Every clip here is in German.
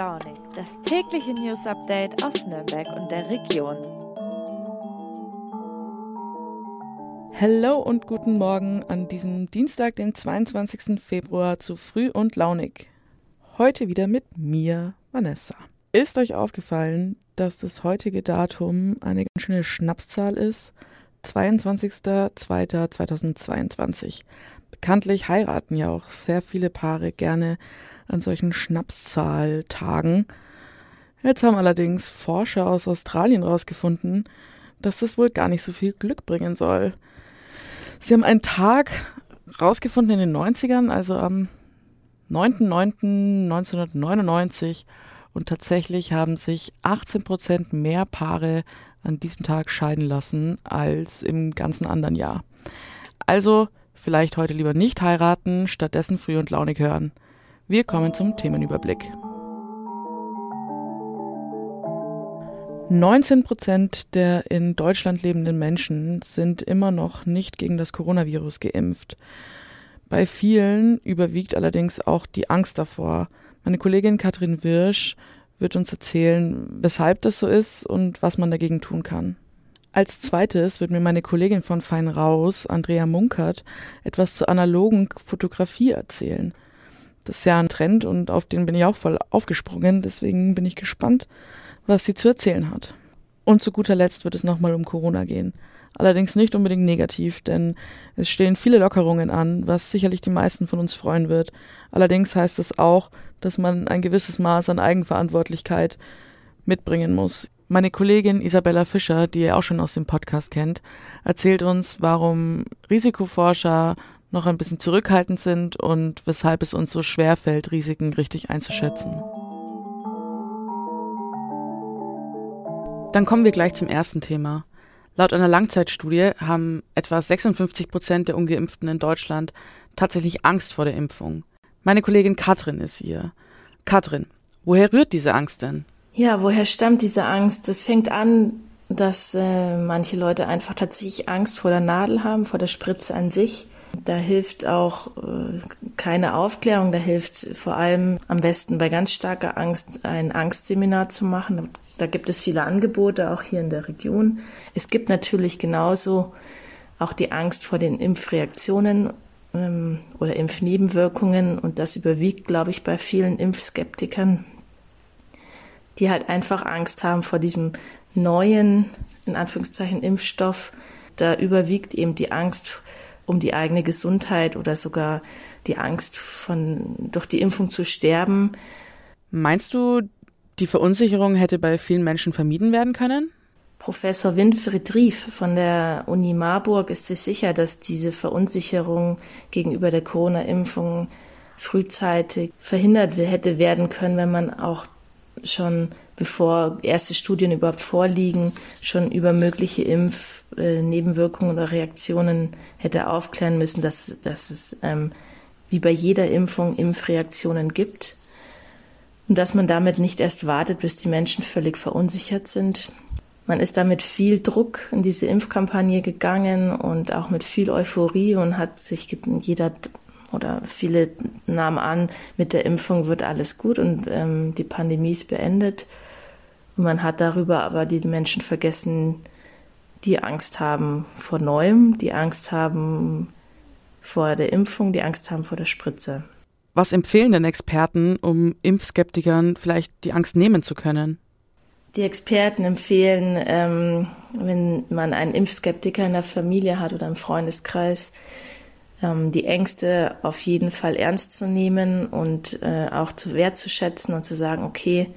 Launig, das tägliche News Update aus Nürnberg und der Region. Hallo und guten Morgen an diesem Dienstag, den 22. Februar zu Früh und Launig. Heute wieder mit mir, Vanessa. Ist euch aufgefallen, dass das heutige Datum eine ganz schöne Schnapszahl ist? 22.02.2022. Bekanntlich heiraten ja auch sehr viele Paare gerne an solchen Schnapszahltagen. Jetzt haben allerdings Forscher aus Australien herausgefunden, dass das wohl gar nicht so viel Glück bringen soll. Sie haben einen Tag rausgefunden in den 90ern, also am 9.9.1999 und tatsächlich haben sich 18 Prozent mehr Paare an diesem Tag scheiden lassen als im ganzen anderen Jahr. Also Vielleicht heute lieber nicht heiraten, stattdessen früh und launig hören. Wir kommen zum Themenüberblick. 19 Prozent der in Deutschland lebenden Menschen sind immer noch nicht gegen das Coronavirus geimpft. Bei vielen überwiegt allerdings auch die Angst davor. Meine Kollegin Katrin Wirsch wird uns erzählen, weshalb das so ist und was man dagegen tun kann. Als zweites wird mir meine Kollegin von Fein Raus, Andrea Munkert, etwas zur analogen Fotografie erzählen. Das ist ja ein Trend und auf den bin ich auch voll aufgesprungen, deswegen bin ich gespannt, was sie zu erzählen hat. Und zu guter Letzt wird es nochmal um Corona gehen. Allerdings nicht unbedingt negativ, denn es stehen viele Lockerungen an, was sicherlich die meisten von uns freuen wird. Allerdings heißt es auch, dass man ein gewisses Maß an Eigenverantwortlichkeit mitbringen muss. Meine Kollegin Isabella Fischer, die ihr auch schon aus dem Podcast kennt, erzählt uns, warum Risikoforscher noch ein bisschen zurückhaltend sind und weshalb es uns so schwer fällt, Risiken richtig einzuschätzen. Dann kommen wir gleich zum ersten Thema. Laut einer Langzeitstudie haben etwa 56 Prozent der Ungeimpften in Deutschland tatsächlich Angst vor der Impfung. Meine Kollegin Katrin ist hier. Katrin, woher rührt diese Angst denn? Ja, woher stammt diese Angst? Das fängt an, dass äh, manche Leute einfach tatsächlich Angst vor der Nadel haben, vor der Spritze an sich. Da hilft auch äh, keine Aufklärung, da hilft vor allem am besten bei ganz starker Angst ein Angstseminar zu machen. Da gibt es viele Angebote, auch hier in der Region. Es gibt natürlich genauso auch die Angst vor den Impfreaktionen ähm, oder Impfnebenwirkungen und das überwiegt, glaube ich, bei vielen Impfskeptikern die halt einfach Angst haben vor diesem neuen, in Anführungszeichen, Impfstoff. Da überwiegt eben die Angst um die eigene Gesundheit oder sogar die Angst von, durch die Impfung zu sterben. Meinst du, die Verunsicherung hätte bei vielen Menschen vermieden werden können? Professor Winfried Rief von der Uni Marburg ist sich sicher, dass diese Verunsicherung gegenüber der Corona-Impfung frühzeitig verhindert hätte werden können, wenn man auch schon bevor erste Studien überhaupt vorliegen, schon über mögliche Impfnebenwirkungen äh, oder Reaktionen hätte aufklären müssen, dass, dass es ähm, wie bei jeder Impfung Impfreaktionen gibt und dass man damit nicht erst wartet, bis die Menschen völlig verunsichert sind. Man ist da mit viel Druck in diese Impfkampagne gegangen und auch mit viel Euphorie und hat sich jeder oder viele nahmen an, mit der Impfung wird alles gut und ähm, die Pandemie ist beendet. Und man hat darüber aber die Menschen vergessen, die Angst haben vor Neuem, die Angst haben vor der Impfung, die Angst haben vor der Spritze. Was empfehlen denn Experten, um Impfskeptikern vielleicht die Angst nehmen zu können? Die Experten empfehlen, ähm, wenn man einen Impfskeptiker in der Familie hat oder im Freundeskreis, ähm, die Ängste auf jeden Fall ernst zu nehmen und äh, auch zu wertzuschätzen und zu sagen, okay,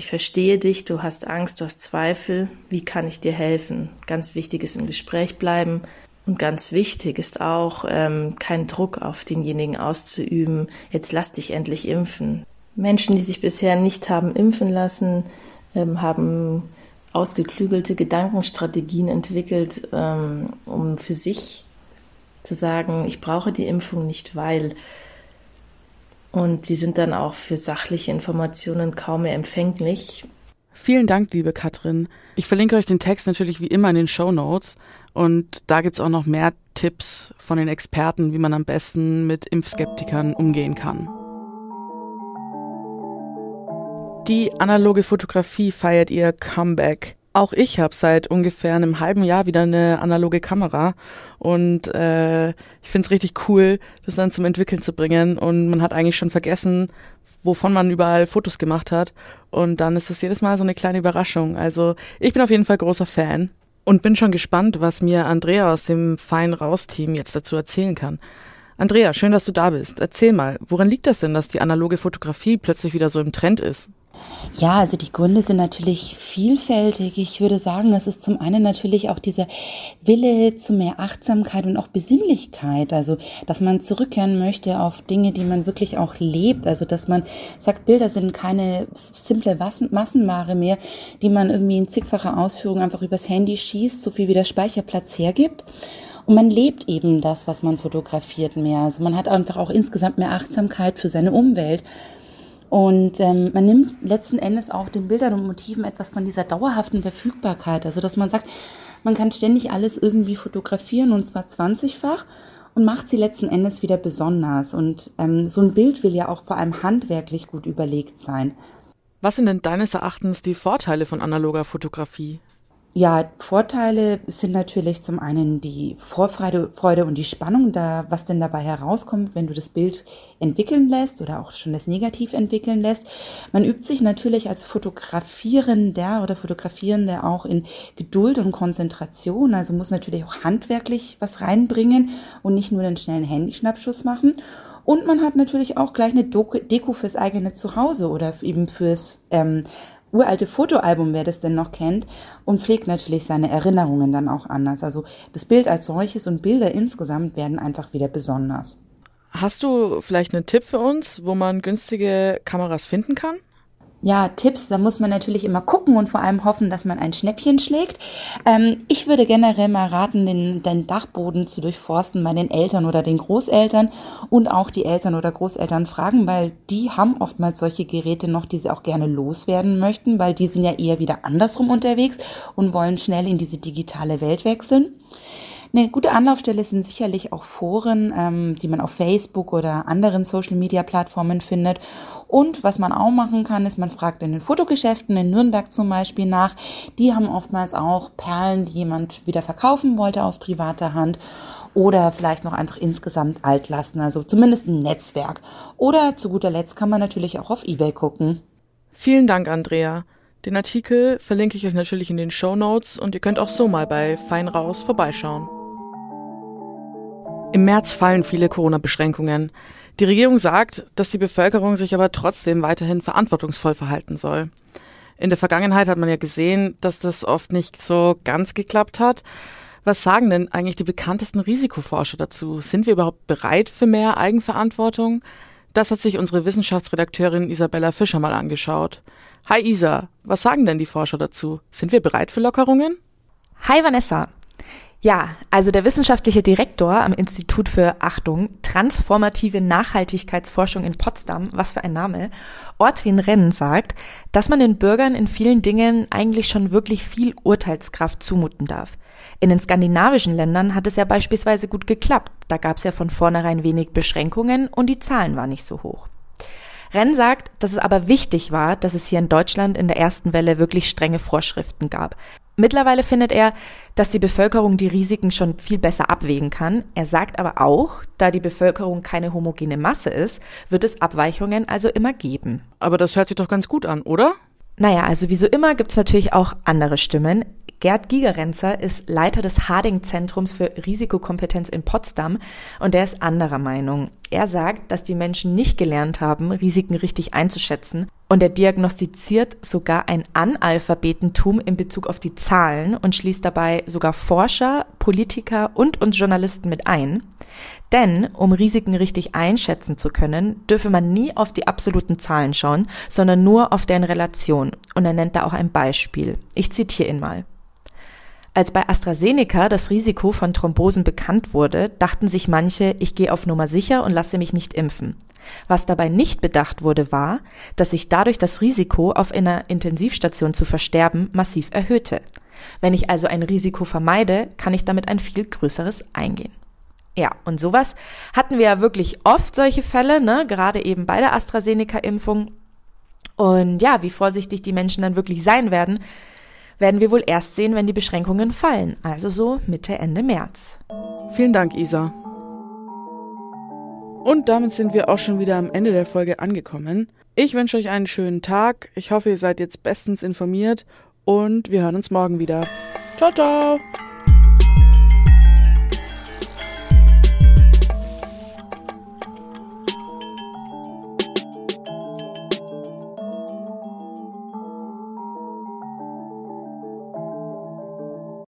ich verstehe dich, du hast Angst, du hast Zweifel, wie kann ich dir helfen? Ganz wichtig ist im Gespräch bleiben und ganz wichtig ist auch, ähm, keinen Druck auf denjenigen auszuüben, jetzt lass dich endlich impfen. Menschen, die sich bisher nicht haben impfen lassen, ähm, haben ausgeklügelte Gedankenstrategien entwickelt, ähm, um für sich zu sagen, ich brauche die Impfung nicht, weil. Und sie sind dann auch für sachliche Informationen kaum mehr empfänglich. Vielen Dank, liebe Katrin. Ich verlinke euch den Text natürlich wie immer in den Show Notes. Und da gibt's auch noch mehr Tipps von den Experten, wie man am besten mit Impfskeptikern umgehen kann. Die analoge Fotografie feiert ihr Comeback. Auch ich habe seit ungefähr einem halben Jahr wieder eine analoge Kamera und äh, ich finde es richtig cool, das dann zum Entwickeln zu bringen und man hat eigentlich schon vergessen, wovon man überall Fotos gemacht hat und dann ist es jedes Mal so eine kleine Überraschung. Also ich bin auf jeden Fall großer Fan und bin schon gespannt, was mir Andrea aus dem Fein Raus Team jetzt dazu erzählen kann. Andrea, schön, dass du da bist. Erzähl mal, woran liegt das denn, dass die analoge Fotografie plötzlich wieder so im Trend ist? Ja, also die Gründe sind natürlich vielfältig. Ich würde sagen, das ist zum einen natürlich auch dieser Wille zu mehr Achtsamkeit und auch Besinnlichkeit. Also, dass man zurückkehren möchte auf Dinge, die man wirklich auch lebt. Also, dass man sagt, Bilder sind keine simple Massenware mehr, die man irgendwie in zigfacher Ausführung einfach übers Handy schießt, so viel wie der Speicherplatz hergibt. Und man lebt eben das, was man fotografiert mehr. Also man hat einfach auch insgesamt mehr Achtsamkeit für seine Umwelt. Und ähm, man nimmt letzten Endes auch den Bildern und Motiven etwas von dieser dauerhaften Verfügbarkeit. Also dass man sagt, man kann ständig alles irgendwie fotografieren und zwar 20-fach und macht sie letzten Endes wieder besonders. Und ähm, so ein Bild will ja auch vor allem handwerklich gut überlegt sein. Was sind denn deines Erachtens die Vorteile von analoger Fotografie? Ja, Vorteile sind natürlich zum einen die Vorfreude Freude und die Spannung, da, was denn dabei herauskommt, wenn du das Bild entwickeln lässt oder auch schon das Negativ entwickeln lässt. Man übt sich natürlich als Fotografierender oder Fotografierende auch in Geduld und Konzentration, also muss natürlich auch handwerklich was reinbringen und nicht nur den schnellen Handyschnappschuss machen. Und man hat natürlich auch gleich eine Deko fürs eigene Zuhause oder eben fürs ähm, uralte Fotoalbum, wer das denn noch kennt, und pflegt natürlich seine Erinnerungen dann auch anders. Also das Bild als solches und Bilder insgesamt werden einfach wieder besonders. Hast du vielleicht einen Tipp für uns, wo man günstige Kameras finden kann? Ja, Tipps, da muss man natürlich immer gucken und vor allem hoffen, dass man ein Schnäppchen schlägt. Ähm, ich würde generell mal raten, den, den Dachboden zu durchforsten bei den Eltern oder den Großeltern und auch die Eltern oder Großeltern fragen, weil die haben oftmals solche Geräte noch, die sie auch gerne loswerden möchten, weil die sind ja eher wieder andersrum unterwegs und wollen schnell in diese digitale Welt wechseln. Eine gute Anlaufstelle sind sicherlich auch Foren, ähm, die man auf Facebook oder anderen Social-Media-Plattformen findet. Und was man auch machen kann, ist, man fragt in den Fotogeschäften in Nürnberg zum Beispiel nach. Die haben oftmals auch Perlen, die jemand wieder verkaufen wollte aus privater Hand oder vielleicht noch einfach insgesamt altlasten, also zumindest ein Netzwerk. Oder zu guter Letzt kann man natürlich auch auf eBay gucken. Vielen Dank, Andrea. Den Artikel verlinke ich euch natürlich in den Show Notes und ihr könnt auch so mal bei Fein raus vorbeischauen. Im März fallen viele Corona-Beschränkungen. Die Regierung sagt, dass die Bevölkerung sich aber trotzdem weiterhin verantwortungsvoll verhalten soll. In der Vergangenheit hat man ja gesehen, dass das oft nicht so ganz geklappt hat. Was sagen denn eigentlich die bekanntesten Risikoforscher dazu? Sind wir überhaupt bereit für mehr Eigenverantwortung? Das hat sich unsere Wissenschaftsredakteurin Isabella Fischer mal angeschaut. Hi Isa, was sagen denn die Forscher dazu? Sind wir bereit für Lockerungen? Hi Vanessa. Ja, also der wissenschaftliche Direktor am Institut für Achtung, transformative Nachhaltigkeitsforschung in Potsdam, was für ein Name, Ortwin Renn sagt, dass man den Bürgern in vielen Dingen eigentlich schon wirklich viel Urteilskraft zumuten darf. In den skandinavischen Ländern hat es ja beispielsweise gut geklappt. Da gab es ja von vornherein wenig Beschränkungen und die Zahlen waren nicht so hoch. Renn sagt, dass es aber wichtig war, dass es hier in Deutschland in der ersten Welle wirklich strenge Vorschriften gab. Mittlerweile findet er, dass die Bevölkerung die Risiken schon viel besser abwägen kann. Er sagt aber auch, da die Bevölkerung keine homogene Masse ist, wird es Abweichungen also immer geben. Aber das hört sich doch ganz gut an, oder? Naja, also wie so immer gibt es natürlich auch andere Stimmen. Gerd Gigerenzer ist Leiter des Harding-Zentrums für Risikokompetenz in Potsdam und er ist anderer Meinung. Er sagt, dass die Menschen nicht gelernt haben, Risiken richtig einzuschätzen und er diagnostiziert sogar ein Analphabetentum in Bezug auf die Zahlen und schließt dabei sogar Forscher, Politiker und uns Journalisten mit ein. Denn um Risiken richtig einschätzen zu können, dürfe man nie auf die absoluten Zahlen schauen, sondern nur auf deren Relation. Und er nennt da auch ein Beispiel. Ich zitiere ihn mal. Als bei AstraZeneca das Risiko von Thrombosen bekannt wurde, dachten sich manche, ich gehe auf Nummer sicher und lasse mich nicht impfen. Was dabei nicht bedacht wurde, war, dass sich dadurch das Risiko, auf einer Intensivstation zu versterben, massiv erhöhte. Wenn ich also ein Risiko vermeide, kann ich damit ein viel größeres eingehen. Ja, und sowas hatten wir ja wirklich oft solche Fälle, ne? gerade eben bei der AstraZeneca-Impfung Und ja, wie vorsichtig die Menschen dann wirklich sein werden, werden wir wohl erst sehen, wenn die Beschränkungen fallen, also so Mitte, Ende März. Vielen Dank, Isa. Und damit sind wir auch schon wieder am Ende der Folge angekommen. Ich wünsche euch einen schönen Tag. Ich hoffe, ihr seid jetzt bestens informiert und wir hören uns morgen wieder. Ciao, ciao!